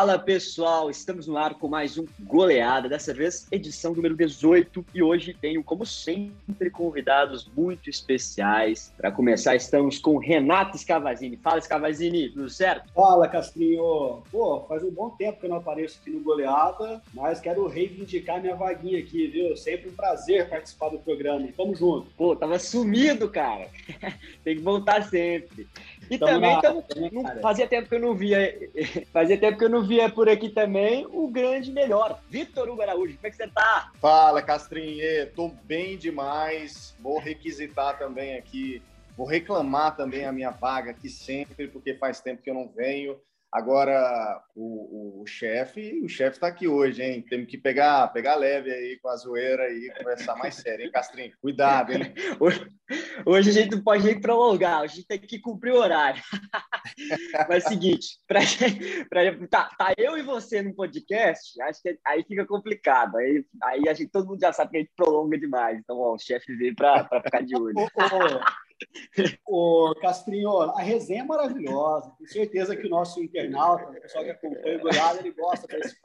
Fala pessoal, estamos no ar com mais um Goleada, dessa vez edição número 18 e hoje tenho, como sempre, convidados muito especiais. Para começar, estamos com Renato Scavazini. Fala Scavazini, tudo certo? Fala Castrinho. Pô, faz um bom tempo que eu não apareço aqui no Goleada, mas quero reivindicar minha vaguinha aqui, viu? Sempre um prazer participar do programa. Tamo junto. Pô, tava sumido, cara. Tem que voltar sempre. E tamo também, na... tamo... Não, fazia tempo que eu não via, fazia tempo que eu não via por aqui também o grande melhor, Vitor Hugo Araújo. Como é que você tá? Fala, Castrinhe, tô bem demais. Vou requisitar também aqui, vou reclamar também a minha vaga aqui sempre, porque faz tempo que eu não venho. Agora, o, o chefe, o chefe está aqui hoje, hein? Temos que pegar, pegar leve aí com a zoeira e conversar mais sério, hein, Castrinho? Cuidado, hein? Hoje, hoje a gente não pode nem prolongar, a gente tem que cumprir o horário. Mas é o seguinte, pra, pra, tá, tá eu e você no podcast, acho que aí fica complicado. Aí, aí a gente, todo mundo já sabe que a gente prolonga demais. Então, ó, o chefe veio para ficar de olho. Ô, Castrinho, a resenha é maravilhosa. Tenho certeza que o nosso internauta, o pessoal que acompanha o Goiás, ele gosta desse,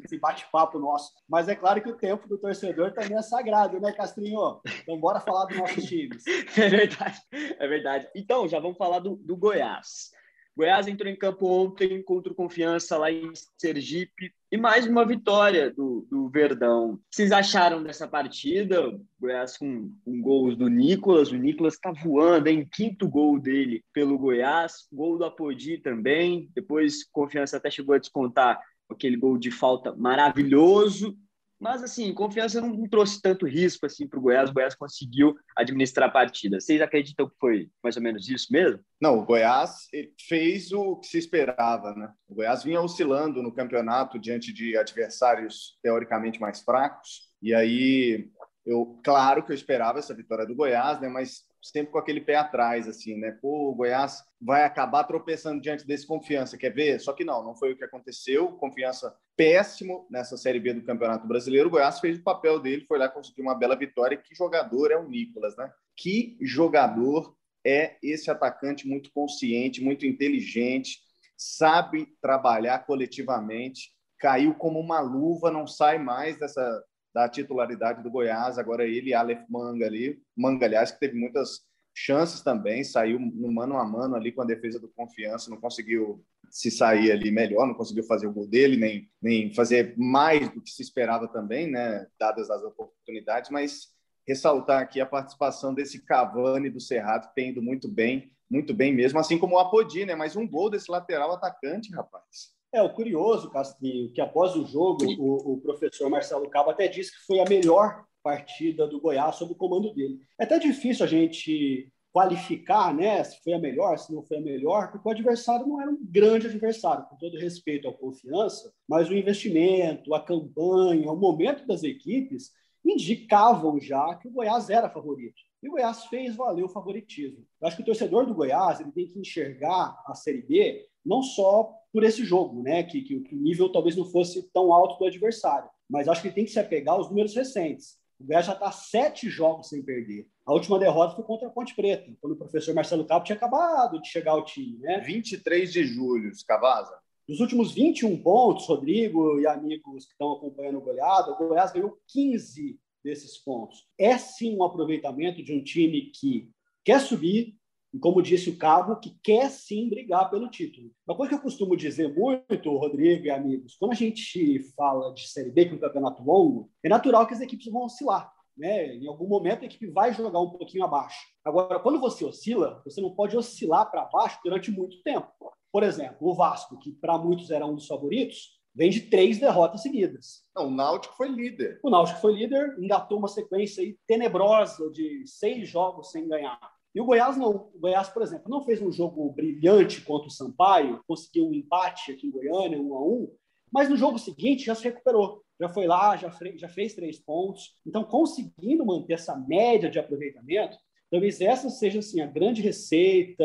desse bate-papo nosso. Mas é claro que o tempo do torcedor também é sagrado, né, Castrinho? Então, bora falar dos nossos times. É verdade, é verdade. Então, já vamos falar do, do Goiás. Goiás entrou em campo ontem contra o Confiança lá em Sergipe e mais uma vitória do, do Verdão. O que vocês acharam dessa partida? O Goiás com, com gols do Nicolas. O Nicolas está voando, em quinto gol dele pelo Goiás. Gol do Apodi também. Depois, Confiança até chegou a descontar aquele gol de falta maravilhoso. Mas, assim, confiança não trouxe tanto risco assim, para o Goiás. O Goiás conseguiu administrar a partida. Vocês acreditam que foi mais ou menos isso mesmo? Não, o Goiás fez o que se esperava. Né? O Goiás vinha oscilando no campeonato diante de adversários teoricamente mais fracos. E aí, eu, claro que eu esperava essa vitória do Goiás, né? mas sempre com aquele pé atrás, assim, né? Pô, o Goiás vai acabar tropeçando diante desse confiança, quer ver? Só que não, não foi o que aconteceu. Confiança péssimo nessa Série B do Campeonato Brasileiro. O Goiás fez o papel dele, foi lá conseguir uma bela vitória. Que jogador é o Nicolas, né? Que jogador é esse atacante muito consciente, muito inteligente, sabe trabalhar coletivamente, caiu como uma luva, não sai mais dessa da titularidade do Goiás, agora ele e Aleph Manga ali, Manga, aliás, que teve muitas chances também, saiu no mano a mano ali com a defesa do Confiança, não conseguiu se sair ali melhor, não conseguiu fazer o gol dele, nem, nem fazer mais do que se esperava também, né, dadas as oportunidades, mas ressaltar aqui a participação desse Cavani do Cerrado, que tem ido muito bem, muito bem mesmo, assim como o Apodi, né, mas um gol desse lateral atacante, rapaz. É, o curioso, Castrinho, que após o jogo, o, o, professor Marcelo Cabo até disse que foi a melhor partida do Goiás sob o comando dele. É até difícil a gente qualificar, né, se foi a melhor, se não foi a melhor, porque o adversário não era um grande adversário, com todo respeito à confiança, mas o investimento, a campanha, o momento das equipes indicavam já que o Goiás era favorito. E o Goiás fez valer o favoritismo. Eu acho que o torcedor do Goiás ele tem que enxergar a Série B não só por esse jogo, né? Que, que, que, o nível talvez não fosse tão alto do adversário. Mas acho que ele tem que se apegar aos números recentes. O Goiás já está sete jogos sem perder. A última derrota foi contra a Ponte Preta, quando o professor Marcelo Cabo tinha acabado de chegar ao time. Né? 23 de julho, Cavasa. Dos últimos 21 pontos, Rodrigo e amigos que estão acompanhando o goleado, o Goiás ganhou 15 desses pontos. É sim um aproveitamento de um time que quer subir, e como disse o Cabo, que quer sim brigar pelo título. Uma coisa que eu costumo dizer muito, Rodrigo e amigos, quando a gente fala de Série B, que é um campeonato longo, é natural que as equipes vão oscilar. Né? Em algum momento a equipe vai jogar um pouquinho abaixo. Agora, quando você oscila, você não pode oscilar para baixo durante muito tempo. Por exemplo, o Vasco, que para muitos era um dos favoritos, vem de três derrotas seguidas. Não, o Náutico foi líder. O Náutico foi líder, engatou uma sequência tenebrosa de seis jogos sem ganhar. E o Goiás não. O Goiás, por exemplo, não fez um jogo brilhante contra o Sampaio, conseguiu um empate aqui em Goiânia, um a um, mas no jogo seguinte já se recuperou. Já foi lá, já, já fez três pontos. Então, conseguindo manter essa média de aproveitamento, talvez essa seja assim, a grande receita,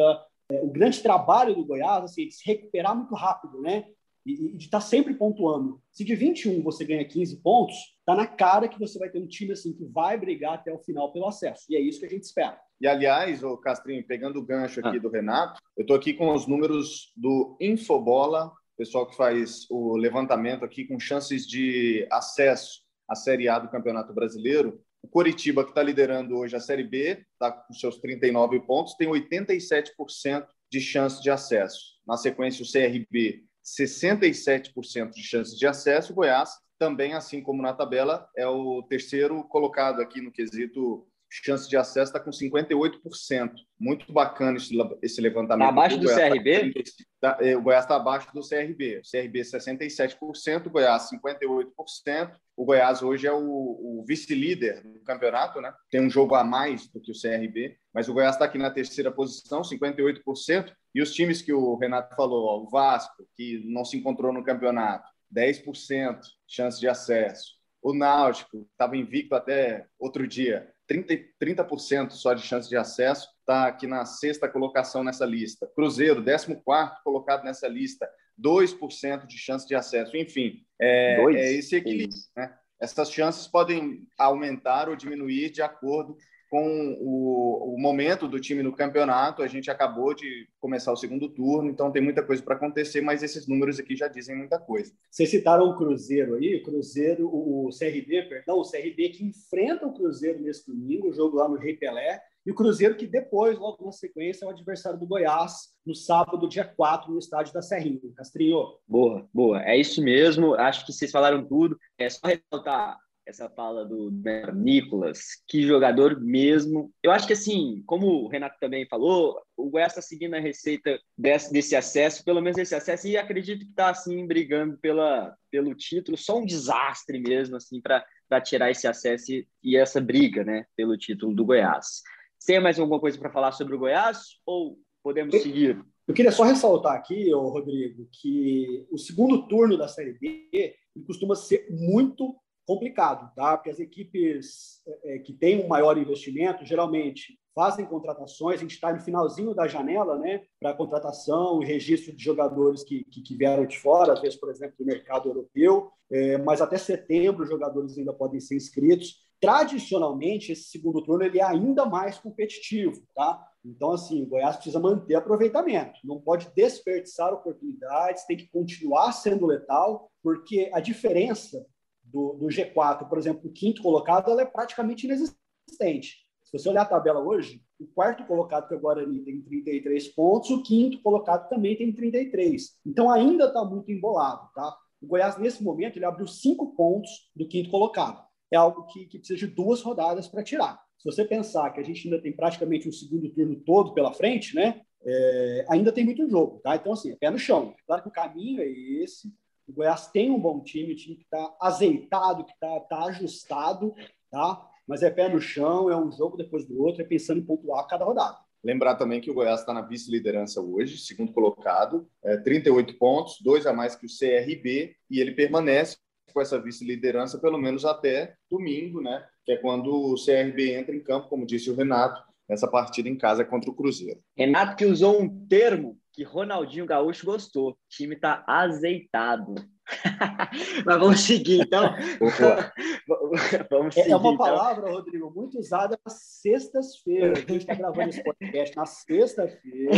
é, o grande trabalho do Goiás, assim, de se recuperar muito rápido, né? e, e de estar tá sempre pontuando. Se de 21 você ganha 15 pontos, tá na cara que você vai ter um time assim que vai brigar até o final pelo acesso. E é isso que a gente espera. E aliás, o Castrinho, pegando o gancho aqui ah. do Renato, eu estou aqui com os números do Infobola, pessoal que faz o levantamento aqui com chances de acesso à Série A do Campeonato Brasileiro. O Coritiba, que está liderando hoje a Série B, está com seus 39 pontos, tem 87% de chance de acesso. Na sequência, o CRB, 67% de chance de acesso. O Goiás, também, assim como na tabela, é o terceiro colocado aqui no quesito chance de acesso está com 58%. Muito bacana esse, esse levantamento. Está abaixo do, do CRB? Tá, é, o Goiás está abaixo do CRB. O CRB 67%, o Goiás 58%. O Goiás hoje é o, o vice-líder do campeonato, né? Tem um jogo a mais do que o CRB, mas o Goiás está aqui na terceira posição, 58%. E os times que o Renato falou, ó, o Vasco, que não se encontrou no campeonato, 10% chance de acesso. O Náutico estava invicto até outro dia, 30%, 30 só de chance de acesso, está aqui na sexta colocação nessa lista. Cruzeiro, 14 colocado nessa lista, 2% de chance de acesso. Enfim, é, é esse equilíbrio. Né? Essas chances podem aumentar ou diminuir de acordo com o, o, momento do time no campeonato. A gente acabou de começar o segundo turno, então tem muita coisa para acontecer, mas esses números aqui já dizem muita coisa. Vocês citaram o Cruzeiro aí, o Cruzeiro, o CRB, perdão, o CRB que enfrenta o Cruzeiro nesse domingo, o jogo lá no Rei Pelé, e o Cruzeiro que depois, logo na sequência, é o adversário do Goiás no sábado, dia 4, no estádio da Serrinha. Castrinho. Boa, boa. É isso mesmo. Acho que vocês falaram tudo. É só ressaltar essa fala do Nicolas, que jogador mesmo. Eu acho que assim, como o Renato também falou, o Goiás está seguindo a receita desse, desse acesso, pelo menos esse acesso, e acredito que está assim brigando pela, pelo título, só um desastre mesmo assim para tirar esse acesso e, e, essa briga, né, pelo título do Goiás. Tem mais alguma coisa para falar sobre o Goiás ou podemos eu, seguir? Eu queria só ressaltar aqui, Rodrigo, que o segundo turno da Série B costuma ser muito complicado, tá? Porque as equipes é, é, que têm um maior investimento geralmente fazem contratações. A gente está no finalzinho da janela, né, para contratação e registro de jogadores que, que, que, vieram de fora, às vezes, por exemplo, do mercado europeu. É, mas até setembro os jogadores ainda podem ser inscritos. Tradicionalmente, esse segundo turno ele é ainda mais competitivo, tá? Então, assim, o Goiás precisa manter aproveitamento, não pode desperdiçar oportunidades, tem que continuar sendo letal, porque a diferença do, do G4, por exemplo, o quinto colocado, ela é praticamente inexistente. Se você olhar a tabela hoje, o quarto colocado, que é Guarani, tem 33 pontos, o quinto colocado também tem 33. Então ainda está muito embolado. Tá? O Goiás, nesse momento, ele abriu cinco pontos do quinto colocado. É algo que, que precisa de duas rodadas para tirar. Se você pensar que a gente ainda tem praticamente um segundo turno todo pela frente, né? É, ainda tem muito jogo, tá? Então, assim, é pé no chão. Claro que o caminho é esse, o Goiás tem um bom time, um time que está azeitado, que está tá ajustado, tá? Mas é pé no chão, é um jogo depois do outro, é pensando em pontuar cada rodada. Lembrar também que o Goiás está na vice-liderança hoje, segundo colocado, é, 38 pontos, dois a mais que o CRB, e ele permanece com essa vice-liderança pelo menos até domingo, né? Que é quando o CRB entra em campo, como disse o Renato, nessa partida em casa contra o Cruzeiro. Renato que usou um termo que Ronaldinho Gaúcho gostou. O time está azeitado. Mas vamos seguir, então. vamos seguir, é uma então. palavra, Rodrigo, muito usada nas sextas-feiras. A gente está gravando esse podcast na sexta-feira.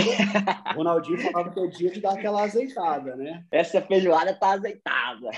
Ronaldinho falava que é dia de dar aquela azeitada, né? Essa feijoada tá azeitada.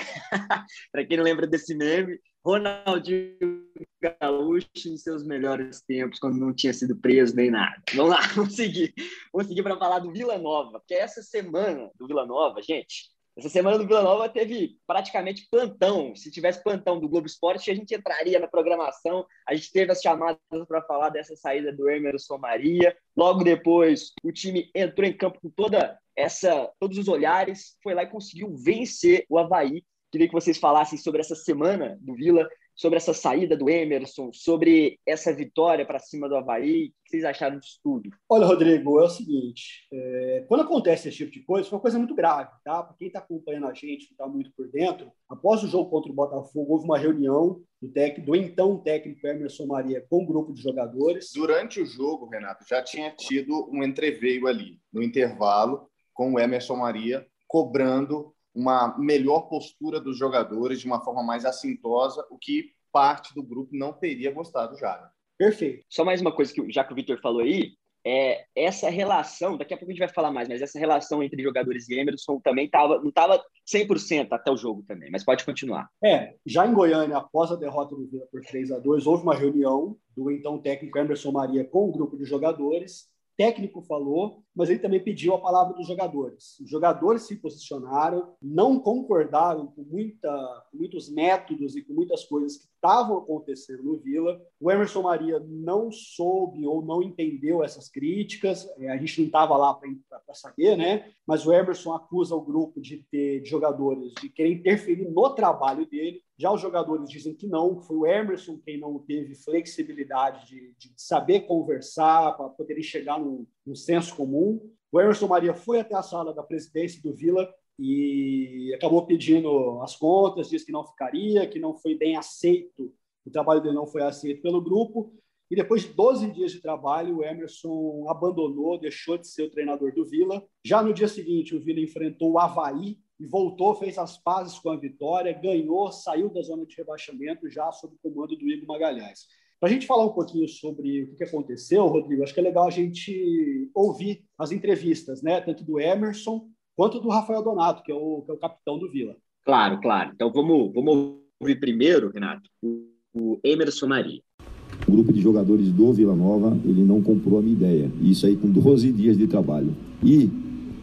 Para quem não lembra desse meme, Ronaldinho Gaúcho em seus melhores tempos, quando não tinha sido preso nem nada. Vamos lá, vamos seguir. Vamos seguir para falar do Vila Nova, porque essa semana do Vila Nova, gente, essa semana do Vila Nova teve praticamente plantão. Se tivesse plantão do Globo Esporte, a gente entraria na programação. A gente teve as chamadas para falar dessa saída do Emerson Maria. Logo depois, o time entrou em campo com toda essa, todos os olhares, foi lá e conseguiu vencer o Havaí. Queria que vocês falassem sobre essa semana do Vila, sobre essa saída do Emerson, sobre essa vitória para cima do Havaí. O que vocês acharam disso tudo? Olha, Rodrigo, é o seguinte: é, quando acontece esse tipo de coisa, foi uma coisa muito grave, tá? Para quem está acompanhando a gente, não está muito por dentro, após o jogo contra o Botafogo, houve uma reunião do, técnico, do então técnico Emerson Maria com o um grupo de jogadores. Durante o jogo, Renato, já tinha tido um entreveio ali, no intervalo, com o Emerson Maria cobrando uma melhor postura dos jogadores de uma forma mais assintosa, o que parte do grupo não teria gostado já. Né? Perfeito. Só mais uma coisa que já que o Victor falou aí, é, essa relação, daqui a pouco a gente vai falar mais, mas essa relação entre jogadores e Emerson também tava, não estava 100% até o jogo também, mas pode continuar. É, já em Goiânia, após a derrota do Vila por 3 a 2 houve uma reunião do então técnico Emerson Maria com o grupo de jogadores técnico falou, mas ele também pediu a palavra dos jogadores. Os jogadores se posicionaram, não concordaram com, muita, muitos métodos e com muitas coisas que estavam acontecendo no Vila. O Emerson Maria não soube ou não entendeu essas críticas, é, a gente não estava lá para saber, né? Mas o Emerson acusa o grupo de ter de jogadores de querer interferir no trabalho dele. Já os jogadores dizem que não, foi o Emerson quem não teve flexibilidade de, de saber conversar para poder chegar num, num senso comum. O Emerson Maria foi até a sala da presidência do Vila e acabou pedindo as contas, disse que não ficaria, que não foi bem aceito, o trabalho dele não foi aceito pelo grupo. E depois de 12 dias de trabalho, o Emerson abandonou, deixou de ser o treinador do Vila. Já no dia seguinte, o Vila enfrentou o Havaí e voltou, fez as pazes com a vitória, ganhou, saiu da zona de rebaixamento já sob o comando do Igor Magalhães. Para a gente falar um pouquinho sobre o que aconteceu, Rodrigo, acho que é legal a gente ouvir as entrevistas, né? tanto do Emerson quanto do Rafael Donato, que é o, que é o capitão do Vila. Claro, claro. Então vamos, vamos ouvir primeiro, Renato, o Emerson Maria. O grupo de jogadores do Vila Nova, ele não comprou a minha ideia. Isso aí com 12 dias de trabalho. E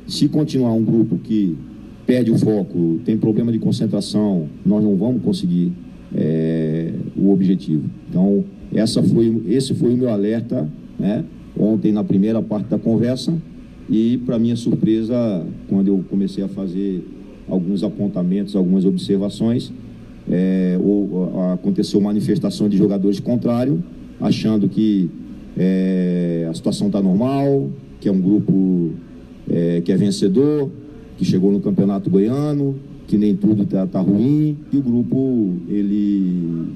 se continuar um grupo que perde o foco, tem problema de concentração, nós não vamos conseguir é, o objetivo. Então, essa foi, esse foi o meu alerta né, ontem na primeira parte da conversa. E, para minha surpresa, quando eu comecei a fazer alguns apontamentos, algumas observações, é, ou, aconteceu manifestação de jogadores contrários, achando que é, a situação está normal, que é um grupo é, que é vencedor, que chegou no Campeonato Goiano, que nem tudo está tá ruim, e o grupo ele,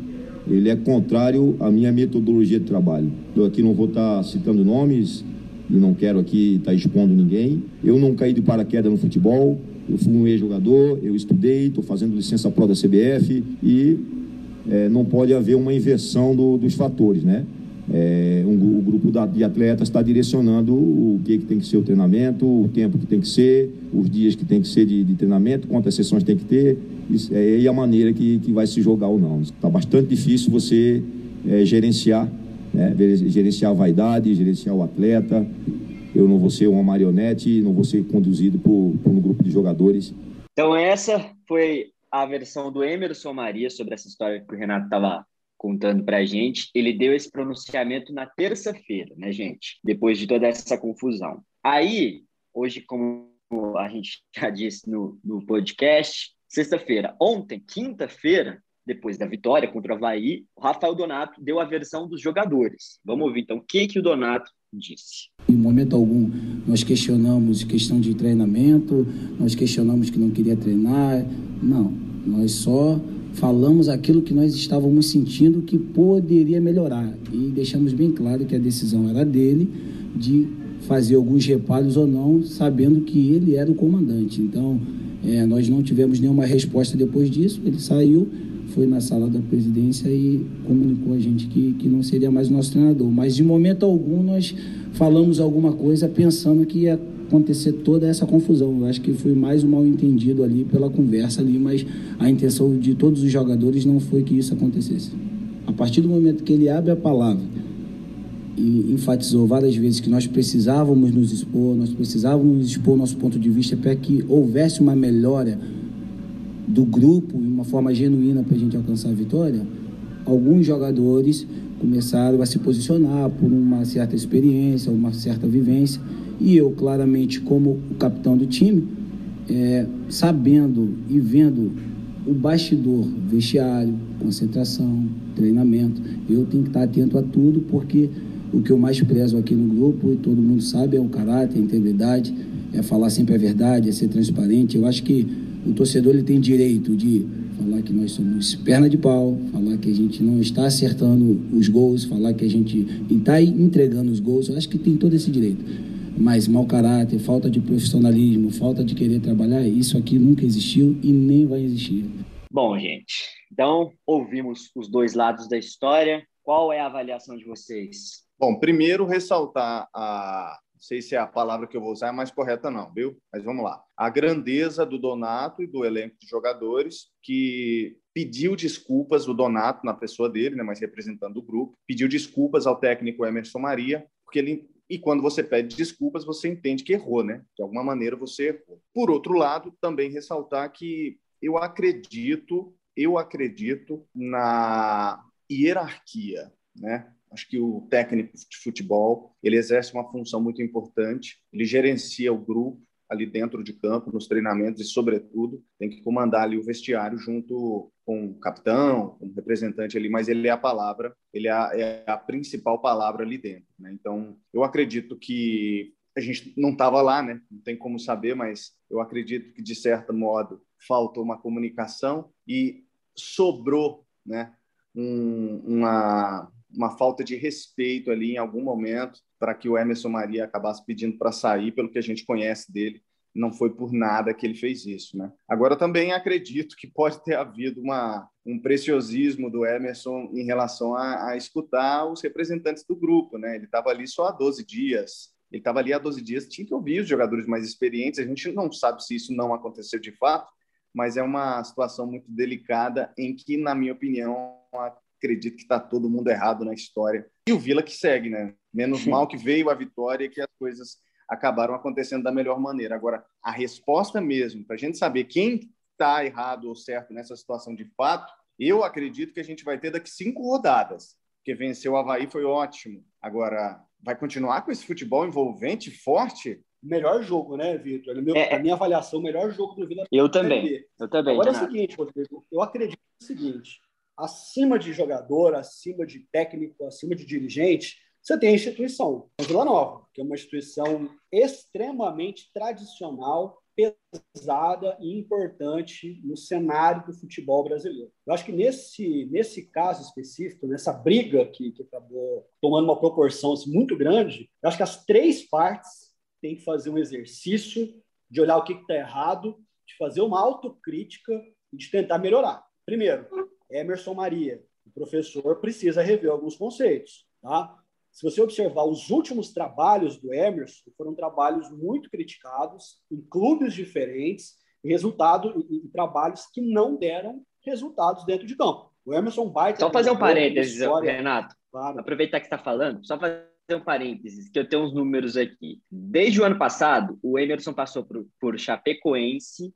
ele é contrário à minha metodologia de trabalho. Eu aqui não vou estar tá citando nomes e não quero aqui estar tá expondo ninguém. Eu não caí de paraquedas no futebol, eu fui um ex-jogador, eu estudei, estou fazendo licença pró da CBF e é, não pode haver uma inversão do, dos fatores, né? É, um, o grupo de atletas está direcionando o que, que tem que ser o treinamento, o tempo que tem que ser, os dias que tem que ser de, de treinamento, quantas sessões tem que ter isso, é, e a maneira que, que vai se jogar ou não. Está bastante difícil você é, gerenciar, né, gerenciar a vaidade, gerenciar o atleta. Eu não vou ser uma marionete, não vou ser conduzido por, por um grupo de jogadores. Então essa foi a versão do Emerson Maria sobre essa história que o Renato estava contando para a gente, ele deu esse pronunciamento na terça-feira, né, gente? Depois de toda essa confusão. Aí, hoje, como a gente já disse no, no podcast, sexta-feira, ontem, quinta-feira, depois da vitória contra o Havaí, o Rafael Donato deu a versão dos jogadores. Vamos ouvir então o que, que o Donato disse. Em momento algum, nós questionamos questão de treinamento, nós questionamos que não queria treinar. Não, nós só falamos aquilo que nós estávamos sentindo que poderia melhorar e deixamos bem claro que a decisão era dele de fazer alguns reparos ou não, sabendo que ele era o comandante. Então, é, nós não tivemos nenhuma resposta depois disso. Ele saiu, foi na sala da presidência e comunicou a gente que, que não seria mais o nosso treinador. Mas de momento algum nós falamos alguma coisa pensando que ia acontecer toda essa confusão. Eu acho que foi mais um mal entendido ali pela conversa ali, mas a intenção de todos os jogadores não foi que isso acontecesse. A partir do momento que ele abre a palavra e enfatizou várias vezes que nós precisávamos nos expor, nós precisávamos expor nosso ponto de vista para que houvesse uma melhora do grupo, uma forma genuína para a gente alcançar a vitória, alguns jogadores começaram a se posicionar por uma certa experiência, uma certa vivência e eu, claramente, como o capitão do time, é, sabendo e vendo o bastidor, vestiário, concentração, treinamento, eu tenho que estar atento a tudo, porque o que eu mais prezo aqui no grupo, e todo mundo sabe, é o caráter, a integridade, é falar sempre a verdade, é ser transparente. Eu acho que o torcedor ele tem direito de falar que nós somos perna de pau, falar que a gente não está acertando os gols, falar que a gente está entregando os gols. Eu acho que tem todo esse direito. Mas mau caráter, falta de profissionalismo, falta de querer trabalhar, isso aqui nunca existiu e nem vai existir. Bom, gente, então ouvimos os dois lados da história. Qual é a avaliação de vocês? Bom, primeiro ressaltar a não sei se é a palavra que eu vou usar é mais correta não, viu? Mas vamos lá. A grandeza do Donato e do elenco de jogadores que pediu desculpas o Donato na pessoa dele, né, mas representando o grupo, pediu desculpas ao técnico Emerson Maria, porque ele e quando você pede desculpas, você entende que errou, né? De alguma maneira você errou. Por outro lado, também ressaltar que eu acredito, eu acredito na hierarquia, né? Acho que o técnico de futebol ele exerce uma função muito importante. Ele gerencia o grupo ali dentro de campo, nos treinamentos e, sobretudo, tem que comandar ali o vestiário junto com o capitão, com o representante ali, mas ele é a palavra, ele é a, é a principal palavra ali dentro. Né? Então, eu acredito que a gente não estava lá, né? Não tem como saber, mas eu acredito que de certo modo faltou uma comunicação e sobrou, né? Um, uma uma falta de respeito ali em algum momento para que o Emerson Maria acabasse pedindo para sair, pelo que a gente conhece dele, não foi por nada que ele fez isso, né? Agora também acredito que pode ter havido uma, um preciosismo do Emerson em relação a, a escutar os representantes do grupo, né? Ele estava ali só há 12 dias, ele estava ali há 12 dias, tinha que ouvir os jogadores mais experientes. A gente não sabe se isso não aconteceu de fato, mas é uma situação muito delicada em que, na minha opinião, acredito que está todo mundo errado na história. E o Vila que segue, né? Menos mal que veio a vitória e que as coisas acabaram acontecendo da melhor maneira. Agora, a resposta mesmo, para a gente saber quem está errado ou certo nessa situação de fato, eu acredito que a gente vai ter daqui cinco rodadas, porque vencer o Havaí foi ótimo. Agora, vai continuar com esse futebol envolvente, forte? Melhor jogo, né, Vitor? É, a minha avaliação, o melhor jogo do Vila. Eu também. Eu também. Agora é o seguinte, Rodrigo, eu acredito o seguinte: acima de jogador, acima de técnico, acima de dirigente, você tem a instituição, a Vila Nova, que é uma instituição extremamente tradicional, pesada e importante no cenário do futebol brasileiro. Eu acho que nesse, nesse caso específico, nessa briga que, que acabou tomando uma proporção assim, muito grande, eu acho que as três partes têm que fazer um exercício de olhar o que está errado, de fazer uma autocrítica e de tentar melhorar. Primeiro, Emerson Maria, o professor precisa rever alguns conceitos. Tá? Se você observar os últimos trabalhos do Emerson, foram trabalhos muito criticados em clubes diferentes, e resultado em trabalhos que não deram resultados dentro de campo. O Emerson vai Só fazer um parênteses, Renato. Claro. Aproveitar que está falando, só fazer um parênteses, que eu tenho uns números aqui. Desde o ano passado, o Emerson passou por, por Chapecoense,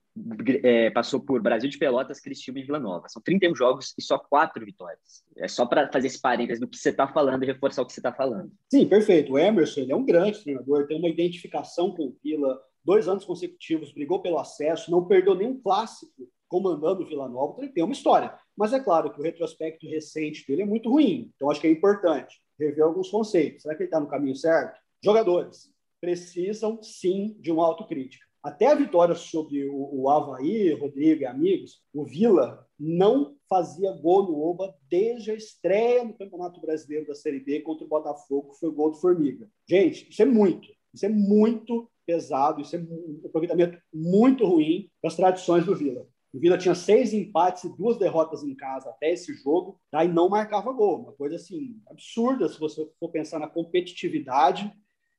é, passou por Brasil de Pelotas, Cristiúma e Vila Nova. São 31 jogos e só quatro vitórias. É só para fazer esse parênteses do que você está falando e reforçar o que você está falando. Sim, perfeito. O Emerson ele é um grande treinador, tem uma identificação com o Vila, dois anos consecutivos, brigou pelo acesso, não perdeu nenhum clássico comandando o Vila Nova, então ele tem uma história. Mas é claro que o retrospecto recente dele é muito ruim, então acho que é importante rever alguns conceitos. Será que ele está no caminho certo? Jogadores precisam sim de uma autocrítica. Até a vitória sobre o, o Havaí, Rodrigo e amigos, o Vila não fazia gol no Oba desde a estreia no Campeonato Brasileiro da Série B contra o Botafogo, que foi o gol do Formiga. Gente, isso é muito, isso é muito pesado, isso é um aproveitamento muito ruim para as tradições do Vila. O Vila tinha seis empates e duas derrotas em casa até esse jogo, tá? e não marcava gol. Uma coisa assim absurda se você for pensar na competitividade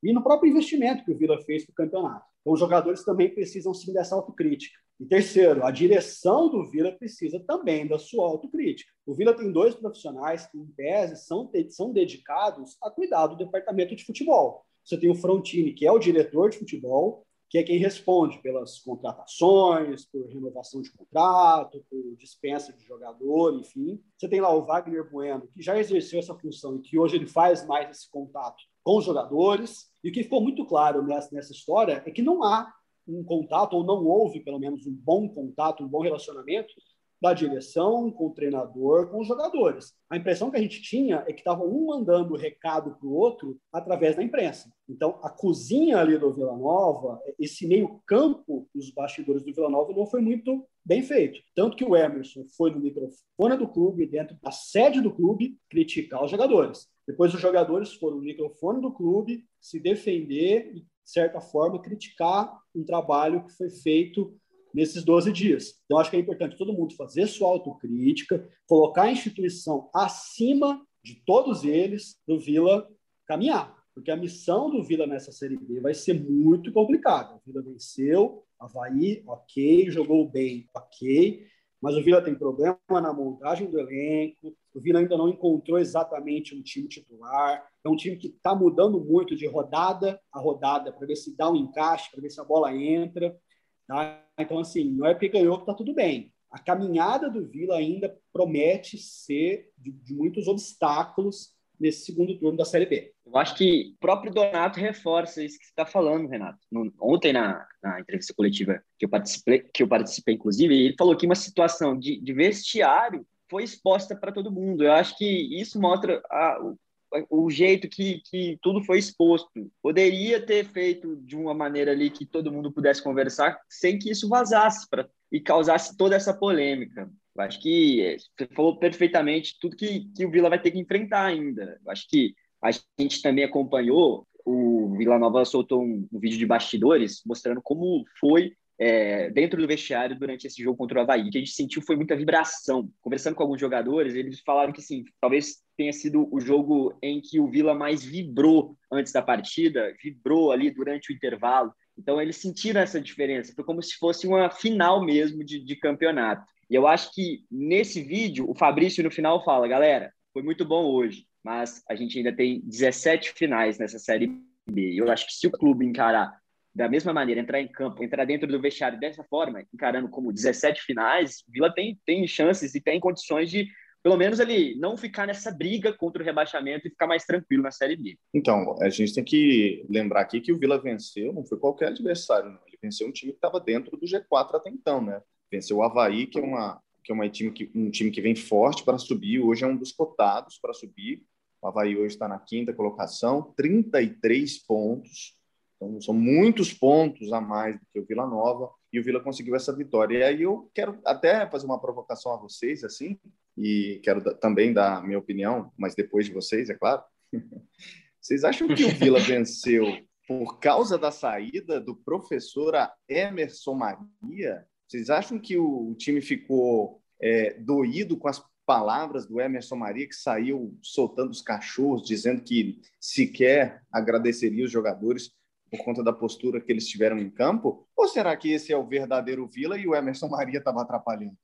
e no próprio investimento que o Vila fez para o campeonato. Então, os jogadores também precisam sim dessa autocrítica. E terceiro, a direção do Vila precisa também da sua autocrítica. O Vila tem dois profissionais que, em tese, são, são dedicados a cuidar do departamento de futebol. Você tem o Frontini, que é o diretor de futebol, que é quem responde pelas contratações, por renovação de contrato, por dispensa de jogador, enfim. Você tem lá o Wagner Bueno, que já exerceu essa função e que hoje ele faz mais esse contato com os jogadores. E o que ficou muito claro nessa, nessa história é que não há um contato, ou não houve, pelo menos, um bom contato, um bom relacionamento da direção com o treinador, com os jogadores. A impressão que a gente tinha é que estava um mandando recado para o outro através da imprensa. Então, a cozinha ali do Vila Nova, esse meio campo dos bastidores do Vila Nova não foi muito bem feito. Tanto que o Emerson foi no microfone do clube, dentro da sede do clube, criticar os jogadores. Depois os jogadores foram no microfone do clube se defender e de certa forma, criticar um trabalho que foi feito nesses 12 dias. Então, acho que é importante todo mundo fazer sua autocrítica, colocar a instituição acima de todos eles, do Vila caminhar. Porque a missão do Vila nessa Série B vai ser muito complicada. O Vila venceu, Havaí, ok, jogou bem, ok, mas o Vila tem problema na montagem do elenco, o Vila ainda não encontrou exatamente um time titular, é um time que está mudando muito de rodada a rodada para ver se dá um encaixe, para ver se a bola entra. Tá? Então, assim, não é porque ganhou que está tudo bem. A caminhada do Vila ainda promete ser de, de muitos obstáculos nesse segundo turno da Série B. Eu acho que o próprio Donato reforça isso que você está falando, Renato. No, ontem, na, na, entrevista coletiva que eu participei, que eu participei, inclusive, ele falou que uma situação de, de vestiário foi exposta para todo mundo. Eu acho que isso mostra a, o jeito que, que tudo foi exposto. Poderia ter feito de uma maneira ali que todo mundo pudesse conversar sem que isso vazasse pra, e causasse toda essa polêmica. Eu acho que você falou perfeitamente tudo que, que o Vila vai ter que enfrentar ainda. Eu acho que a gente também acompanhou, o Vila Nova soltou um, um vídeo de bastidores mostrando como foi é, dentro do vestiário durante esse jogo contra o Havaí. O que a gente sentiu foi muita vibração. Conversando com alguns jogadores, eles falaram que sim, talvez tenha sido o jogo em que o Vila mais vibrou antes da partida, vibrou ali durante o intervalo. Então eles sentiram essa diferença. Foi como se fosse uma final mesmo de, de campeonato. E eu acho que nesse vídeo, o Fabrício no final fala: galera, foi muito bom hoje, mas a gente ainda tem 17 finais nessa Série B. Eu acho que se o clube encarar da mesma maneira, entrar em campo, entrar dentro do vestiário dessa forma, encarando como 17 finais, Vila tem, tem chances e tem condições de, pelo menos, ele não ficar nessa briga contra o rebaixamento e ficar mais tranquilo na Série B. Então, a gente tem que lembrar aqui que o Vila venceu, não foi qualquer adversário, não. ele venceu um time que estava dentro do G4 até então, né? Venceu o Havaí, que é, uma, que é uma time que, um time que vem forte para subir, hoje é um dos cotados para subir. O Havaí hoje está na quinta colocação, 33 pontos. Então, são muitos pontos a mais do que o Vila Nova e o Vila conseguiu essa vitória. E aí eu quero até fazer uma provocação a vocês, assim, e quero também dar minha opinião, mas depois de vocês, é claro. Vocês acham que o Vila venceu por causa da saída do professor Emerson Maria? Vocês acham que o time ficou é, doído com as palavras do Emerson Maria, que saiu soltando os cachorros, dizendo que sequer agradeceria os jogadores por conta da postura que eles tiveram em campo? Ou será que esse é o verdadeiro Vila e o Emerson Maria estava atrapalhando?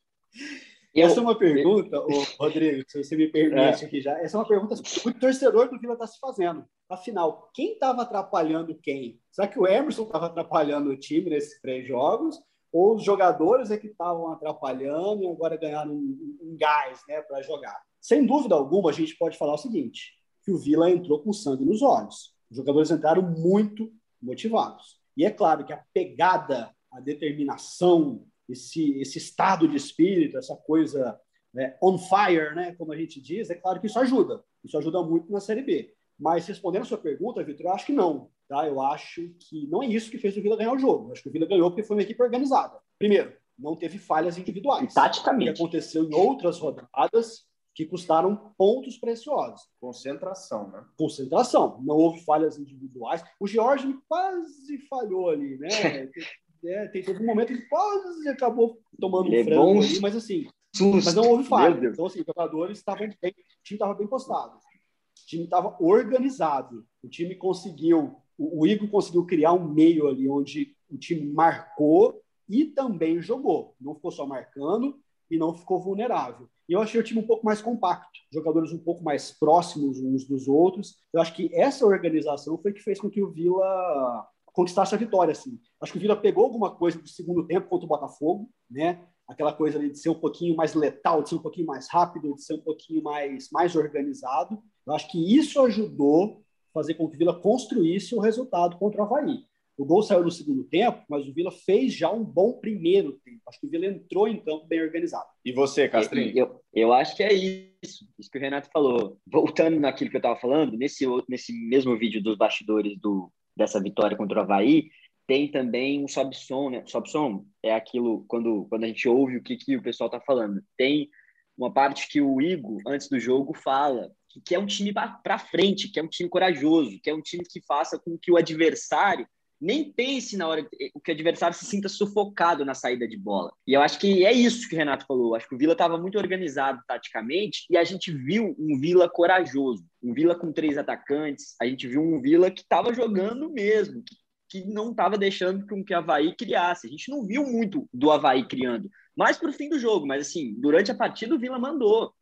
Eu... Essa é uma pergunta, Rodrigo, se você me permite é. aqui já, essa é uma pergunta que o torcedor do Vila está se fazendo. Afinal, quem estava atrapalhando quem? Será que o Emerson estava atrapalhando o time nesses três jogos? ou os jogadores é que estavam atrapalhando e agora ganharam um, um gás né, para jogar. Sem dúvida alguma, a gente pode falar o seguinte, que o Vila entrou com sangue nos olhos. Os jogadores entraram muito motivados. E é claro que a pegada, a determinação, esse, esse estado de espírito, essa coisa né, on fire, né, como a gente diz, é claro que isso ajuda. Isso ajuda muito na Série B. Mas respondendo a sua pergunta, Vitor, eu acho que não. Tá? Eu acho que não é isso que fez o Vila ganhar o jogo. Eu acho que o Vila ganhou porque foi uma equipe organizada. Primeiro, não teve falhas individuais. E taticamente. Que aconteceu em outras rodadas que custaram pontos preciosos. Concentração, né? Concentração. Não houve falhas individuais. O George quase falhou ali, né? é, tem, teve um momento que quase acabou tomando um é frango ali, mas assim, Susto. mas não houve falha. Então, assim, os jogadores estavam bem, o time estava bem postado. O time estava organizado. O time conseguiu o, Igor conseguiu criar um meio ali onde o time marcou e também jogou. Não ficou só marcando e não ficou vulnerável. E eu achei o time um pouco mais compacto, jogadores um pouco mais próximos uns dos outros. Eu acho que essa organização foi que fez com que o Vila conquistasse a vitória. Assim. Acho que o Vila pegou alguma coisa do segundo tempo contra o Botafogo, né? Aquela coisa ali de ser um pouquinho mais letal, de ser um pouquinho mais rápido, de ser um pouquinho mais, mais organizado. Eu acho que isso ajudou fazer com que o Vila construísse o resultado contra o Havaí. O gol saiu no segundo tempo, mas o Vila fez já um bom primeiro tempo. Acho que o Vila entrou em campo bem organizado. E você, Castrinho? Eu, eu acho que é isso, isso que o Renato falou. Voltando naquilo que eu estava falando, nesse, nesse mesmo vídeo dos bastidores do, dessa vitória contra o Havaí, tem também um sob-som, né? Sob-som é aquilo, quando, quando a gente ouve o que, que o pessoal está falando. Tem uma parte que o Igor, antes do jogo, fala que é um time para frente, que é um time corajoso, que é um time que faça com que o adversário nem pense na hora que o adversário se sinta sufocado na saída de bola. E eu acho que é isso que o Renato falou. Acho que o Vila estava muito organizado taticamente e a gente viu um Vila corajoso, um Vila com três atacantes. A gente viu um Vila que estava jogando mesmo, que, que não estava deixando com que o Havaí criasse. A gente não viu muito do Havaí criando, mais para o fim do jogo, mas assim, durante a partida o Vila mandou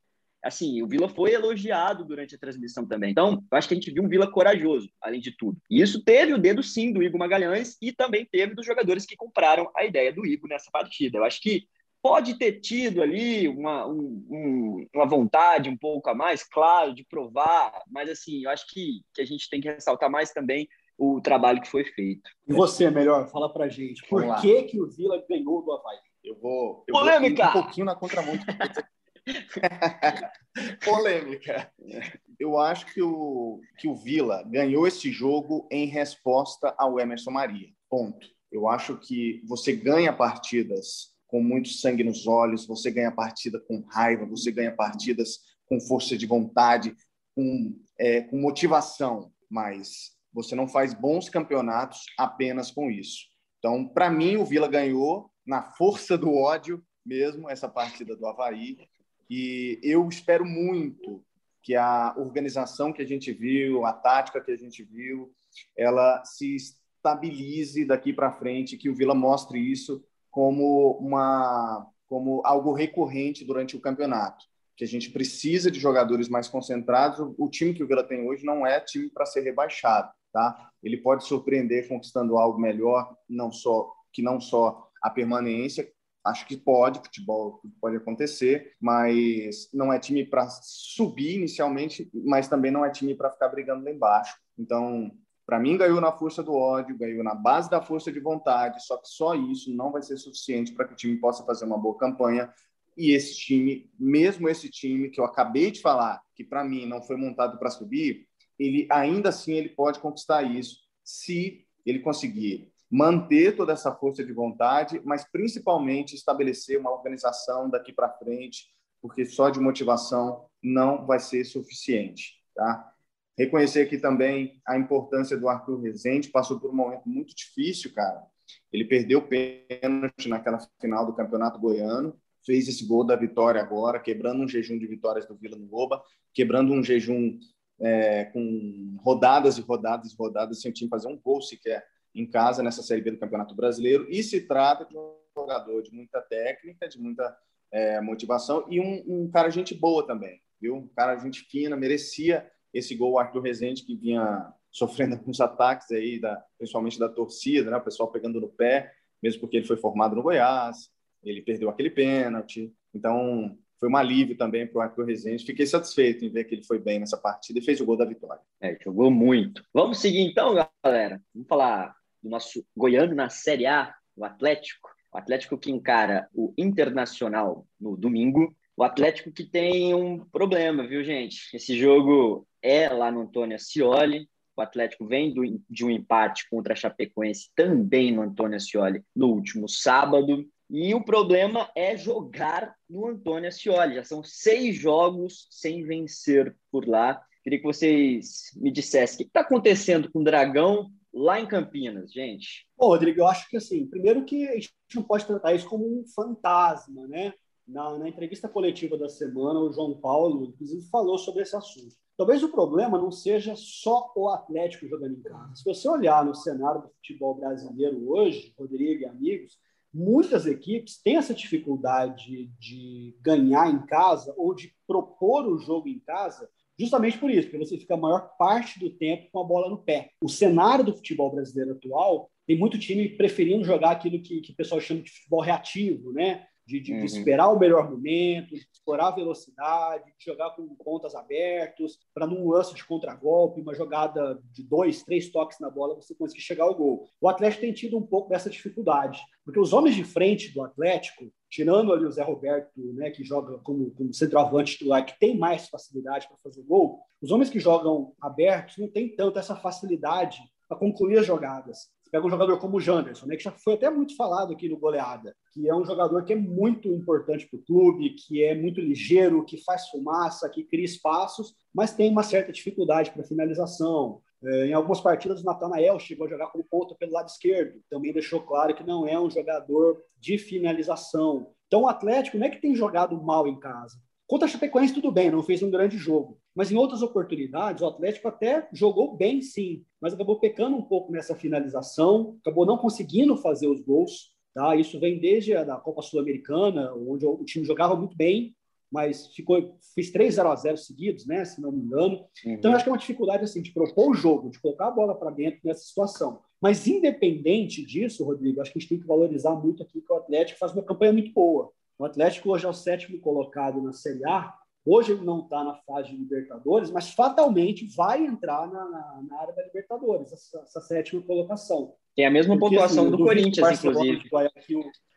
assim, o Vila foi elogiado durante a transmissão também. Então, eu acho que a gente viu um Vila corajoso, além de tudo. E isso teve o dedo, sim, do Igor Magalhães e também teve dos jogadores que compraram a ideia do Igor nessa partida. Eu acho que pode ter tido ali uma, um, uma vontade um pouco a mais, claro, de provar, mas assim, eu acho que, que a gente tem que ressaltar mais também o trabalho que foi feito. E você, melhor, fala pra gente, por que, que o Vila ganhou do Havaí? Eu vou, eu Polêmica! Vou um pouquinho na contramão Polêmica. Eu acho que o, que o Vila ganhou esse jogo em resposta ao Emerson Maria. Ponto. Eu acho que você ganha partidas com muito sangue nos olhos, você ganha partida com raiva, você ganha partidas com força de vontade, com, é, com motivação, mas você não faz bons campeonatos apenas com isso. Então, para mim, o Vila ganhou na força do ódio mesmo essa partida do Havaí. E eu espero muito que a organização que a gente viu, a tática que a gente viu, ela se estabilize daqui para frente, que o Vila mostre isso como uma como algo recorrente durante o campeonato, que a gente precisa de jogadores mais concentrados. O time que o Vila tem hoje não é time para ser rebaixado, tá? Ele pode surpreender conquistando algo melhor, não só que não só a permanência, Acho que pode, futebol pode acontecer, mas não é time para subir inicialmente, mas também não é time para ficar brigando lá embaixo. Então, para mim, ganhou na força do ódio, ganhou na base da força de vontade, só que só isso não vai ser suficiente para que o time possa fazer uma boa campanha. E esse time, mesmo esse time que eu acabei de falar, que para mim não foi montado para subir, ele ainda assim ele pode conquistar isso se ele conseguir manter toda essa força de vontade, mas principalmente estabelecer uma organização daqui para frente, porque só de motivação não vai ser suficiente, tá? Reconhecer aqui também a importância do Arthur Rezende, passou por um momento muito difícil, cara. Ele perdeu o pênalti naquela final do Campeonato Goiano, fez esse gol da vitória agora, quebrando um jejum de vitórias do Vila Nova, quebrando um jejum é, com rodadas e rodadas e rodadas sem o time fazer um gol sequer em casa nessa Série B do Campeonato Brasileiro e se trata de um jogador de muita técnica, de muita é, motivação e um, um, cara gente boa também, viu? Um cara gente fina, merecia esse gol, Arthur Rezende, que vinha sofrendo alguns ataques aí, da, principalmente da torcida, né? o pessoal pegando no pé, mesmo porque ele foi formado no Goiás, ele perdeu aquele pênalti, então foi um alívio também para o Arthur Rezende. Fiquei satisfeito em ver que ele foi bem nessa partida e fez o gol da vitória. É, jogou muito. Vamos seguir então, galera. Vamos falar do nosso goiano na Série A, o Atlético. O Atlético que encara o Internacional no domingo. O Atlético que tem um problema, viu, gente? Esse jogo é lá no Antônio Ascioli. O Atlético vem do, de um empate contra a Chapecoense também no Antônio Ascioli no último sábado. E o problema é jogar no Antônio Ascioli. Já são seis jogos sem vencer por lá. Queria que vocês me dissessem o que está acontecendo com o Dragão lá em Campinas, gente? Rodrigo, eu acho que assim, primeiro que a gente não pode tratar isso como um fantasma, né? Na, na entrevista coletiva da semana, o João Paulo, inclusive, falou sobre esse assunto. Talvez o problema não seja só o Atlético jogando em casa. Se você olhar no cenário do futebol brasileiro hoje, Rodrigo e amigos, muitas equipes têm essa dificuldade de ganhar em casa ou de propor o jogo em casa Justamente por isso, porque você fica a maior parte do tempo com a bola no pé. O cenário do futebol brasileiro atual tem muito time preferindo jogar aquilo que, que o pessoal chama de futebol reativo, né? De, de, uhum. de, esperar o melhor momento, de explorar a velocidade, de jogar com pontas abertos, para num lance de contragolpe, uma jogada de dois, três toques na bola, você conseguir chegar ao gol. O Atlético tem tido um pouco dessa dificuldade, porque os homens de frente do Atlético, tirando ali o Zé Roberto, né, que joga como, como centroavante titular, que tem mais facilidade para fazer gol, os homens que jogam abertos não têm tanto essa facilidade para concluir as jogadas pega um jogador como o Janderson, né, que já foi até muito falado aqui no Goleada, que é um jogador que é muito importante para o clube, que é muito ligeiro, que faz fumaça, que cria espaços, mas tem uma certa dificuldade para finalização. É, em algumas partidas, o Natanael chegou a jogar como ponta pelo lado esquerdo. Também deixou claro que não é um jogador de finalização. Então, o Atlético não é que tem jogado mal em casa. Contra a Chapecoense, tudo bem, não fez um grande jogo. Mas em outras oportunidades, o Atlético até jogou bem, sim, mas acabou pecando um pouco nessa finalização, acabou não conseguindo fazer os gols. Tá? Isso vem desde a da Copa Sul-Americana, onde o time jogava muito bem, mas ficou fez 3 0 a 0 seguidos, né, se não me engano. Uhum. Então acho que é uma dificuldade assim de propor o jogo, de colocar a bola para dentro nessa situação. Mas independente disso, Rodrigo, acho que a gente tem que valorizar muito aqui que o Atlético faz uma campanha muito boa. O Atlético hoje é o sétimo colocado na Série A. Hoje ele não está na fase de Libertadores, mas fatalmente vai entrar na, na, na área da Libertadores, essa, essa, sétima colocação. Tem a mesma Porque, pontuação assim, do Corinthians, inclusive.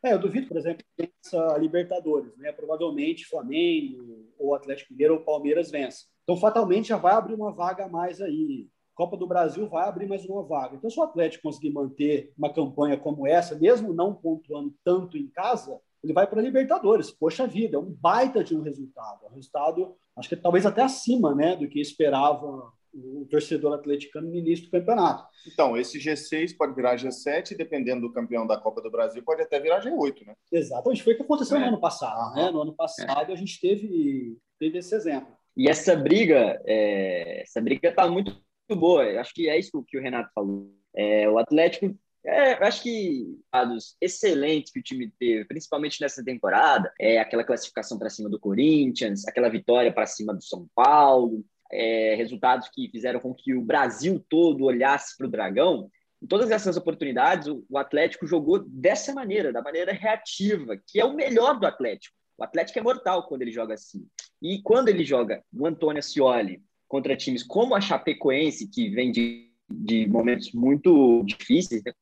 É, eu duvido, por exemplo, que essa Libertadores, né? Provavelmente Flamengo, ou Atlético Mineiro ou Palmeiras vença. Então, fatalmente, já vai abrir uma vaga a mais aí. Copa do Brasil vai abrir mais uma vaga. Então, se o Atlético conseguir manter uma campanha como essa, mesmo não pontuando tanto em casa, ele vai para a Libertadores. Poxa vida, é um baita de um resultado. Um resultado, acho que talvez até acima né, do que esperava o torcedor atleticano no início do campeonato. Então, esse G6 pode virar G7, dependendo do campeão da Copa do Brasil, pode até virar G8, né? Exatamente, foi o que aconteceu é. no ano passado. Né? No ano passado é. a gente teve, teve esse exemplo. E essa briga, é, essa briga está muito boa. Eu acho que é isso que o Renato falou. É, o Atlético é, eu acho que dados excelentes que o time teve, principalmente nessa temporada, é aquela classificação para cima do Corinthians, aquela vitória para cima do São Paulo, é, resultados que fizeram com que o Brasil todo olhasse para o Dragão. Em todas essas oportunidades, o, o Atlético jogou dessa maneira, da maneira reativa, que é o melhor do Atlético. O Atlético é mortal quando ele joga assim. E quando ele joga o Antônio Ascioli contra times como a Chapecoense, que vem de, de momentos muito difíceis, né?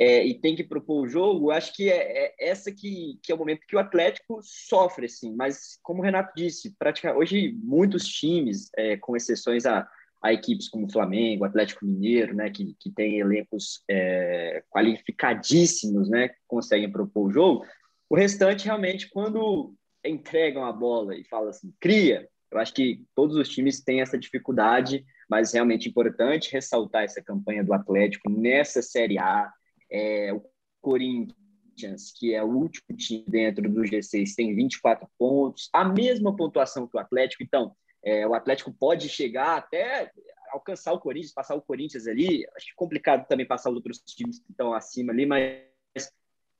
É, e tem que propor o jogo, acho que é, é, essa que, que é o momento que o Atlético sofre, assim. Mas, como o Renato disse, praticamente, hoje muitos times, é, com exceções a, a equipes como Flamengo, Atlético Mineiro, né, que, que tem elencos é, qualificadíssimos, né, conseguem propor o jogo. O restante, realmente, quando entregam a bola e falam assim, cria, eu acho que todos os times têm essa dificuldade mas realmente importante ressaltar essa campanha do Atlético nessa Série A. É, o Corinthians, que é o último time dentro do G6, tem 24 pontos, a mesma pontuação que o Atlético. Então, é, o Atlético pode chegar até alcançar o Corinthians, passar o Corinthians ali. Acho complicado também passar os outros times que estão acima ali, mas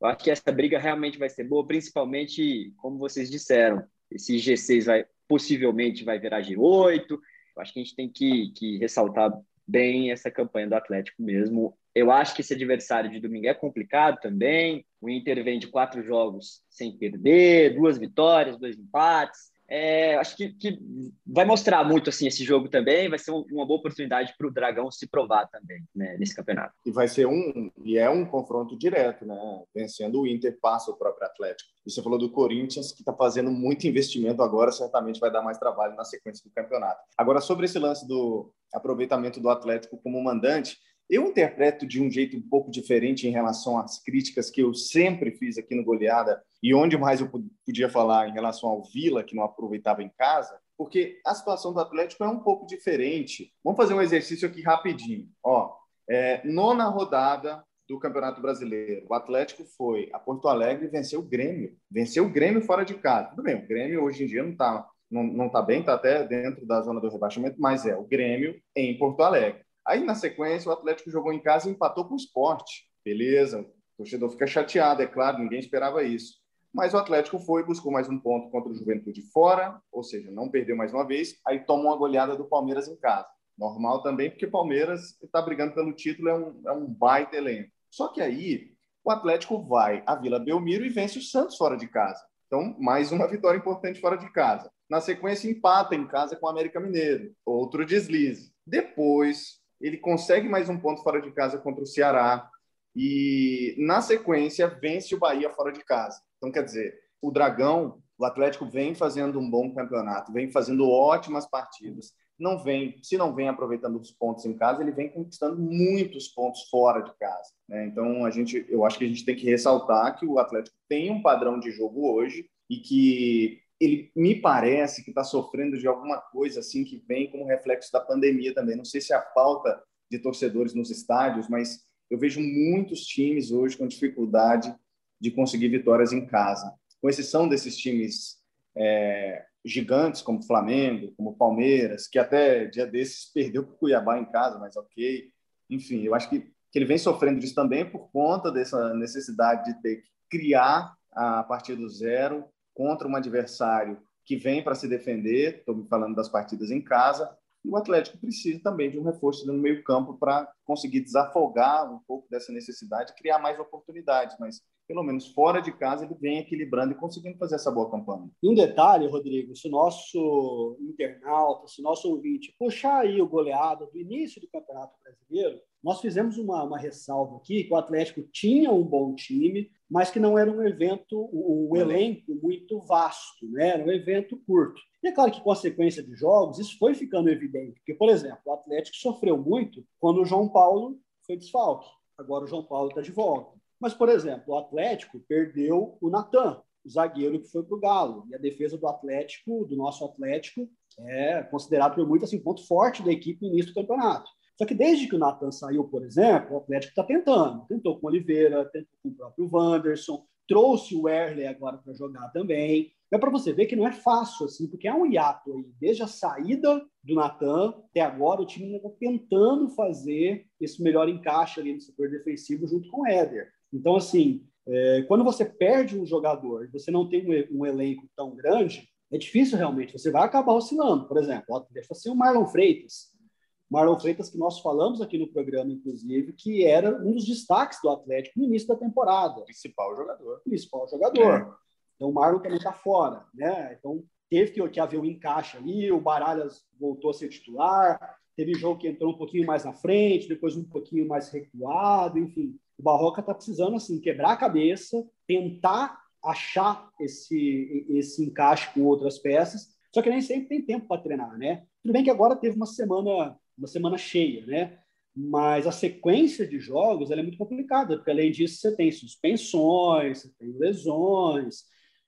eu acho que essa briga realmente vai ser boa, principalmente, como vocês disseram, esse G6 vai possivelmente vai virar G8, eu acho que a gente tem que, que ressaltar bem essa campanha do Atlético mesmo. Eu acho que esse adversário de domingo é complicado também. O Inter vem de quatro jogos sem perder, duas vitórias, dois empates. É, acho que, que, vai mostrar muito assim esse jogo também. Vai ser uma boa oportunidade para o Dragão se provar também né, nesse campeonato. E vai ser um e é um confronto direto, né? Vencendo o Inter passa o próprio Atlético. E você falou do Corinthians que está fazendo muito investimento agora, certamente vai dar mais trabalho na sequência do campeonato. Agora sobre esse lance do aproveitamento do Atlético como mandante, eu interpreto de um jeito um pouco diferente em relação às críticas que eu sempre fiz aqui no Goleada e onde mais eu podia falar em relação ao Vila, que não aproveitava em casa, porque a situação do Atlético é um pouco diferente. Vamos fazer um exercício aqui rapidinho. Ó, é, nona rodada do Campeonato Brasileiro. O Atlético foi a Porto Alegre e venceu o Grêmio. Venceu o Grêmio fora de casa. Tudo bem, o Grêmio hoje em dia não está não, não tá bem, está até dentro da zona do rebaixamento, mas é o Grêmio em Porto Alegre. Aí, na sequência, o Atlético jogou em casa e empatou com o esporte. Beleza, o torcedor fica chateado, é claro, ninguém esperava isso. Mas o Atlético foi, buscou mais um ponto contra o Juventude fora, ou seja, não perdeu mais uma vez, aí toma uma goleada do Palmeiras em casa. Normal também, porque o Palmeiras está brigando pelo título, é um, é um baita elenco. Só que aí o Atlético vai à Vila Belmiro e vence o Santos fora de casa. Então, mais uma vitória importante fora de casa. Na sequência, empata em casa com o América Mineiro. Outro deslize. Depois, ele consegue mais um ponto fora de casa contra o Ceará e, na sequência, vence o Bahia fora de casa. Então, quer dizer, o Dragão, o Atlético vem fazendo um bom campeonato, vem fazendo ótimas partidas. Não vem, se não vem aproveitando os pontos em casa, ele vem conquistando muitos pontos fora de casa. Né? Então, a gente, eu acho que a gente tem que ressaltar que o Atlético tem um padrão de jogo hoje e que ele me parece que está sofrendo de alguma coisa assim que vem como reflexo da pandemia também. Não sei se é a falta de torcedores nos estádios, mas eu vejo muitos times hoje com dificuldade de conseguir vitórias em casa. Com exceção desses times é, gigantes como Flamengo, como Palmeiras, que até dia desses perdeu para o Cuiabá em casa, mas ok. Enfim, eu acho que, que ele vem sofrendo disso também por conta dessa necessidade de ter que criar a partir do zero contra um adversário que vem para se defender. Estou falando das partidas em casa. E o Atlético precisa também de um reforço no meio campo para conseguir desafogar um pouco dessa necessidade, criar mais oportunidades. Mas pelo menos fora de casa, ele vem equilibrando e conseguindo fazer essa boa campanha. E um detalhe, Rodrigo, se o nosso internauta, se o nosso ouvinte puxar aí o goleado do início do Campeonato Brasileiro, nós fizemos uma, uma ressalva aqui que o Atlético tinha um bom time, mas que não era um evento, um elenco muito vasto, né? era um evento curto. E é claro que, consequência de jogos, isso foi ficando evidente, porque, por exemplo, o Atlético sofreu muito quando o João Paulo foi desfalque. Agora o João Paulo está de volta. Mas, por exemplo, o Atlético perdeu o Natan, o zagueiro que foi para o Galo. E a defesa do Atlético, do nosso Atlético, é considerado por muito assim, ponto forte da equipe no início do campeonato. Só que desde que o Natan saiu, por exemplo, o Atlético está tentando. Tentou com o Oliveira, tentou com o próprio Wanderson, trouxe o Erle agora para jogar também. É para você ver que não é fácil, assim, porque é um hiato aí. Desde a saída do Natan até agora, o time está tentando fazer esse melhor encaixe ali no setor defensivo junto com o Éder. Então, assim, é, quando você perde um jogador e você não tem um, um, elenco tão grande, é difícil realmente. Você vai acabar oscilando. Por exemplo, deixa assim o Marlon Freitas. Marlon Freitas, que nós falamos aqui no programa, inclusive, que era um dos destaques do Atlético no início da temporada. Principal jogador. Principal jogador. É. Então, o Marlon também está fora. Né? Então, teve que, que haver um encaixe ali. O Baralhas voltou a ser titular. Teve jogo que entrou um pouquinho mais na frente, depois um pouquinho mais recuado, enfim. O Barroca está precisando assim quebrar a cabeça, tentar achar esse esse encaixe com outras peças. Só que nem sempre tem tempo para treinar, né? Tudo bem que agora teve uma semana uma semana cheia, né? Mas a sequência de jogos é muito complicada, porque além disso você tem suspensões, você tem lesões.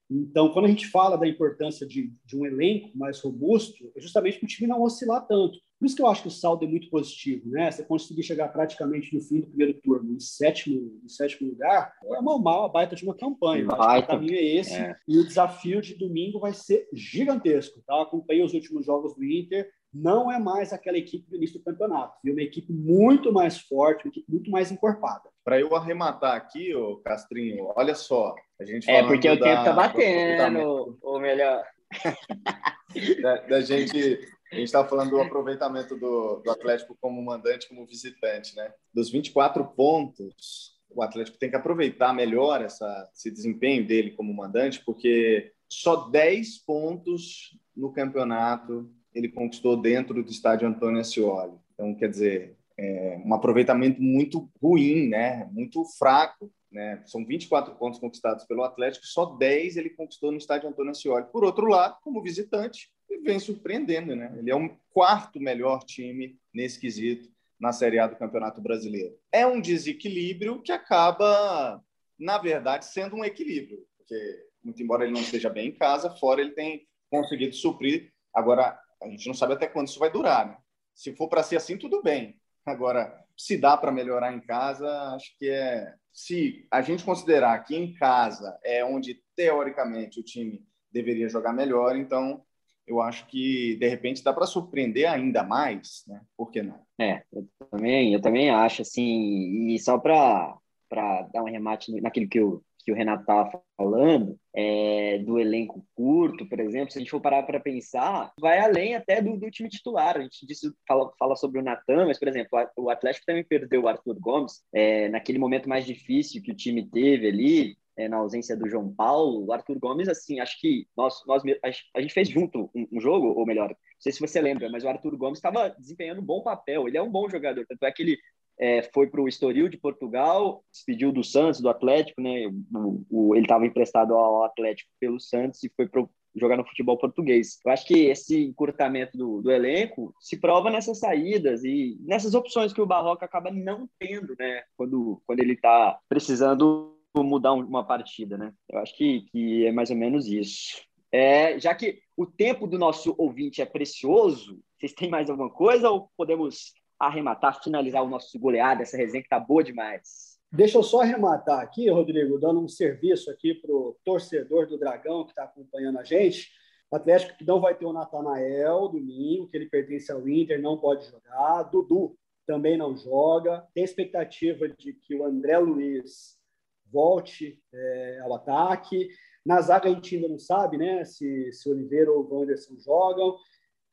Então, quando a gente fala da importância de, de um elenco mais robusto, é justamente para o time não oscilar tanto. Por isso que eu acho que o saldo é muito positivo, né? Você conseguir chegar praticamente no fim do primeiro turno, em sétimo, em sétimo lugar, é uma, uma baita de uma campanha. o caminho é esse é. e o desafio de domingo vai ser gigantesco, tá? Acompanhei os últimos jogos do Inter, não é mais aquela equipe do início do campeonato. É uma equipe muito mais forte, uma equipe muito mais encorpada. Para eu arrematar aqui, ô Castrinho, olha só. A gente é porque o tempo tá batendo, ou melhor. da, da gente a gente estava falando do aproveitamento do, do Atlético como mandante, como visitante, né? Dos 24 pontos, o Atlético tem que aproveitar melhor essa, esse desempenho dele como mandante, porque só 10 pontos no campeonato ele conquistou dentro do estádio Antônio Ascioli. Então, quer dizer, é um aproveitamento muito ruim, né? muito fraco. Né? São 24 pontos conquistados pelo Atlético, só 10 ele conquistou no estádio Antônio Ascioli. Por outro lado, como visitante, e vem surpreendendo, né? Ele é um quarto melhor time nesse quesito na Série A do Campeonato Brasileiro. É um desequilíbrio que acaba, na verdade, sendo um equilíbrio, porque muito embora ele não esteja bem em casa, fora ele tem conseguido suprir. Agora, a gente não sabe até quando isso vai durar, né? Se for para ser assim, tudo bem. Agora, se dá para melhorar em casa, acho que é. Se a gente considerar que em casa é onde teoricamente o time deveria jogar melhor, então eu acho que de repente dá para surpreender ainda mais, né? Por que não? É, eu também, eu também acho assim, e só para para dar um remate naquilo que o que o Renato estava falando, é, do elenco curto, por exemplo, se a gente for parar para pensar, vai além até do, do, time titular. A gente disse, fala, fala sobre o Natan, mas, por exemplo, o Atlético também perdeu o Arthur Gomes é, naquele momento mais difícil que o time teve ali, é, na ausência do João Paulo, o Arthur Gomes, assim, acho que nós, nós a gente fez junto um, um, jogo, ou melhor, não sei se você lembra, mas o Arthur Gomes estava desempenhando um bom papel, ele é um bom jogador, tanto é que ele é, foi para o Estoril de Portugal, despediu do Santos, do Atlético, né, o, o, ele estava emprestado ao Atlético pelo Santos e foi jogar no futebol português. Eu acho que esse encurtamento do, do, elenco se prova nessas saídas e nessas opções que o Barroca acaba não tendo, né? Quando, quando ele está precisando mudar uma partida, né? Eu acho que, que é mais ou menos isso. É, já que o tempo do nosso ouvinte é precioso, vocês têm mais alguma coisa ou podemos arrematar, finalizar o nosso goleado, essa resenha que tá boa demais? Deixa eu só arrematar aqui, Rodrigo, dando um serviço aqui para o torcedor do Dragão que está acompanhando a gente. O Atlético que não vai ter o Natanael domingo, que ele pertence ao Inter, não pode jogar. Dudu também não joga. Tem expectativa de que o André Luiz volte é, ao ataque. Na zaga a gente ainda não sabe né, se, se Oliveira ou Wanderson jogam.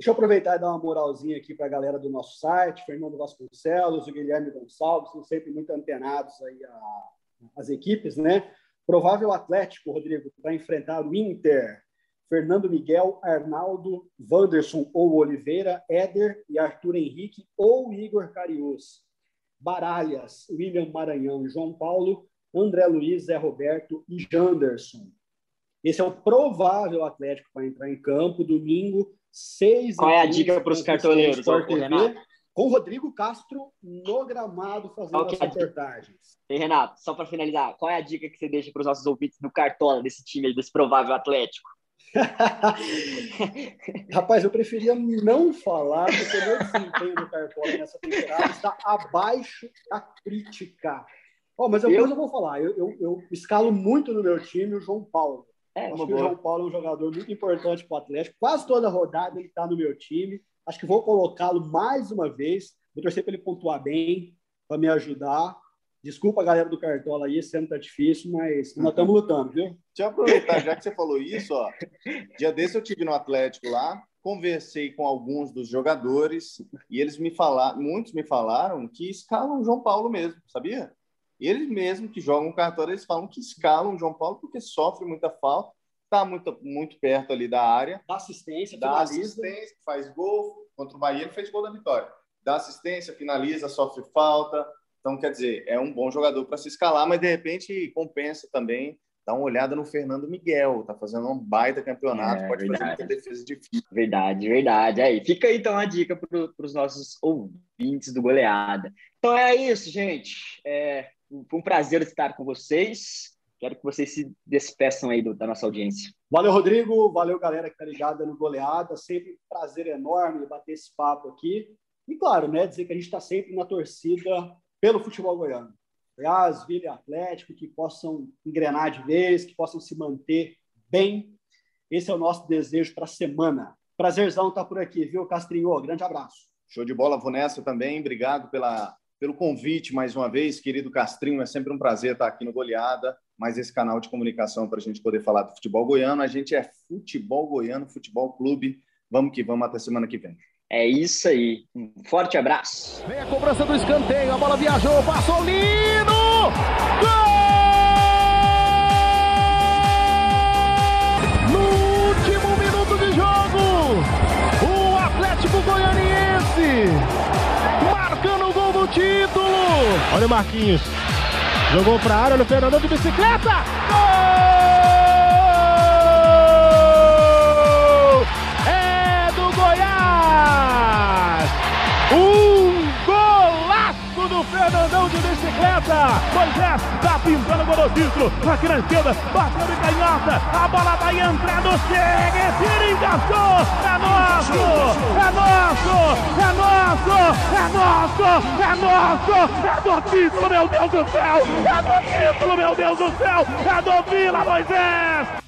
Deixa eu aproveitar e dar uma moralzinha aqui para a galera do nosso site, Fernando Vasconcelos, o Guilherme Gonçalves, são sempre muito antenados aí às equipes, né? Provável Atlético, Rodrigo, para enfrentar o Inter, Fernando Miguel, Arnaldo, Wanderson ou Oliveira, Éder e Arthur Henrique ou Igor Carius. Baralhas, William Maranhão, João Paulo, André Luiz, Zé Roberto e Janderson. Esse é o provável Atlético para entrar em campo domingo, seis. Qual é a dica para os cartoleiros? Com Rodrigo Castro no gramado fazendo as é reportagens. E Renato, só para finalizar, qual é a dica que você deixa para os nossos ouvintes do Cartola, desse time, desse provável Atlético? Rapaz, eu preferia não falar, porque o meu desempenho no Cartola nessa temporada está abaixo da crítica. Oh, mas depois eu, eu vou falar. Eu, eu, eu, escalo muito no meu time o João Paulo. É, Acho que boa. o João Paulo é um jogador muito importante para o Atlético. Quase toda rodada ele está no meu time. Acho que vou colocá-lo mais uma vez. Vou torcer para ele pontuar bem, para me ajudar. Desculpa a galera do Cartola aí, esse ano tá difícil, mas nós estamos lutando, viu? Deixa eu aproveitar, já que você falou isso, ó. Dia desse eu tive no Atlético lá, conversei com alguns dos jogadores e eles me falaram, muitos me falaram que escalam o João Paulo mesmo, sabia? Eles mesmos que jogam cartola, eles falam que escalam o João Paulo porque sofre muita falta, está muito, muito perto ali da área. Dá assistência, dá finaliza. assistência, faz gol. Contra o Bahia ele fez gol da vitória. Dá assistência, finaliza, sofre falta. Então, quer dizer, é um bom jogador para se escalar, mas de repente compensa também dá uma olhada no Fernando Miguel, tá fazendo um baita campeonato, é, pode verdade. fazer muita defesa difícil. Verdade, verdade. Aí, fica aí, então a dica para os nossos ouvintes do Goleada. Então é isso, gente. É, foi um prazer estar com vocês. Quero que vocês se despeçam aí do, da nossa audiência. Valeu, Rodrigo. Valeu, galera que está ligada no Goleada. Sempre um prazer enorme bater esse papo aqui. E, claro, né, dizer que a gente está sempre na torcida pelo futebol goiano. Goiás, Vila e Atlético, que possam engrenar de vez, que possam se manter bem. Esse é o nosso desejo para a semana. Prazerzão estar tá por aqui, viu, Castrinho? Grande abraço. Show de bola, vou nessa também. Obrigado pela pelo convite mais uma vez, querido Castrinho. É sempre um prazer estar aqui no Goleada, mais esse canal de comunicação para a gente poder falar do futebol goiano. A gente é Futebol Goiano, Futebol Clube. Vamos que vamos até semana que vem. É isso aí. Um forte abraço. Vem a cobrança do escanteio, a bola viajou, passou Lino! Gol! No último minuto de jogo, o Atlético Goianiense título. Olha o Marquinhos. Jogou para área, olha o Fernandão de bicicleta. Gol! É do Goiás. Um golaço do Fernandão de bicicleta. Moisés tá pintando o título. Aqui na esquerda, bateu de canhota. A bola vai entrando, chega, tira, encaixou. É nosso, é nosso, é nosso, é nosso, é nosso. É do título, meu Deus do céu. É do título, meu Deus do céu. É do Vila Moisés.